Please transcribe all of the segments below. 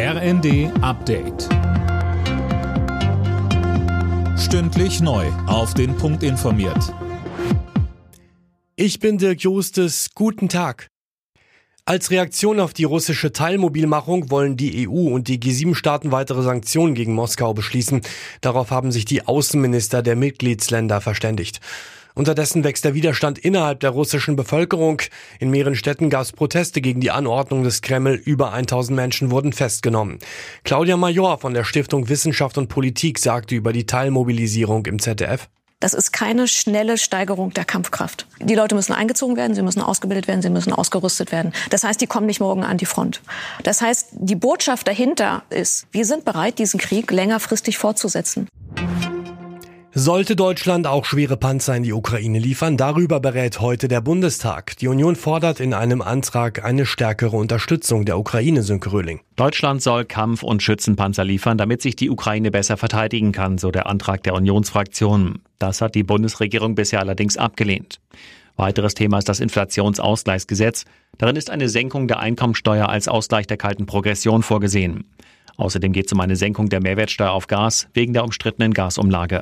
RND Update. Stündlich neu. Auf den Punkt informiert. Ich bin Dirk Justes. Guten Tag. Als Reaktion auf die russische Teilmobilmachung wollen die EU und die G7-Staaten weitere Sanktionen gegen Moskau beschließen. Darauf haben sich die Außenminister der Mitgliedsländer verständigt. Unterdessen wächst der Widerstand innerhalb der russischen Bevölkerung. In mehreren Städten gab es Proteste gegen die Anordnung des Kreml. Über 1000 Menschen wurden festgenommen. Claudia Major von der Stiftung Wissenschaft und Politik sagte über die Teilmobilisierung im ZDF. Das ist keine schnelle Steigerung der Kampfkraft. Die Leute müssen eingezogen werden, sie müssen ausgebildet werden, sie müssen ausgerüstet werden. Das heißt, die kommen nicht morgen an die Front. Das heißt, die Botschaft dahinter ist, wir sind bereit, diesen Krieg längerfristig fortzusetzen. Sollte Deutschland auch schwere Panzer in die Ukraine liefern, darüber berät heute der Bundestag. Die Union fordert in einem Antrag eine stärkere Unterstützung der Ukraine, Sönke Röhling. Deutschland soll Kampf- und Schützenpanzer liefern, damit sich die Ukraine besser verteidigen kann, so der Antrag der Unionsfraktion. Das hat die Bundesregierung bisher allerdings abgelehnt. Weiteres Thema ist das Inflationsausgleichsgesetz. Darin ist eine Senkung der Einkommensteuer als Ausgleich der kalten Progression vorgesehen. Außerdem geht es um eine Senkung der Mehrwertsteuer auf Gas wegen der umstrittenen Gasumlage.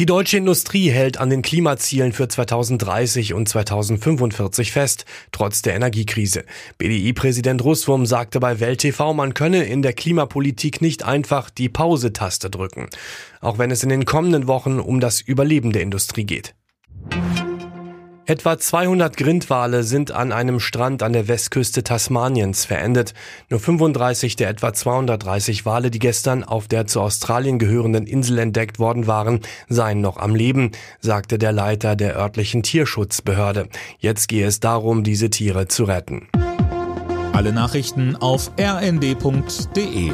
Die deutsche Industrie hält an den Klimazielen für 2030 und 2045 fest, trotz der Energiekrise. BDI-Präsident Russwurm sagte bei Welt TV, man könne in der Klimapolitik nicht einfach die Pause-Taste drücken, auch wenn es in den kommenden Wochen um das Überleben der Industrie geht. Etwa 200 Grindwale sind an einem Strand an der Westküste Tasmaniens verendet. Nur 35 der etwa 230 Wale, die gestern auf der zu Australien gehörenden Insel entdeckt worden waren, seien noch am Leben, sagte der Leiter der örtlichen Tierschutzbehörde. Jetzt gehe es darum, diese Tiere zu retten. Alle Nachrichten auf rnd.de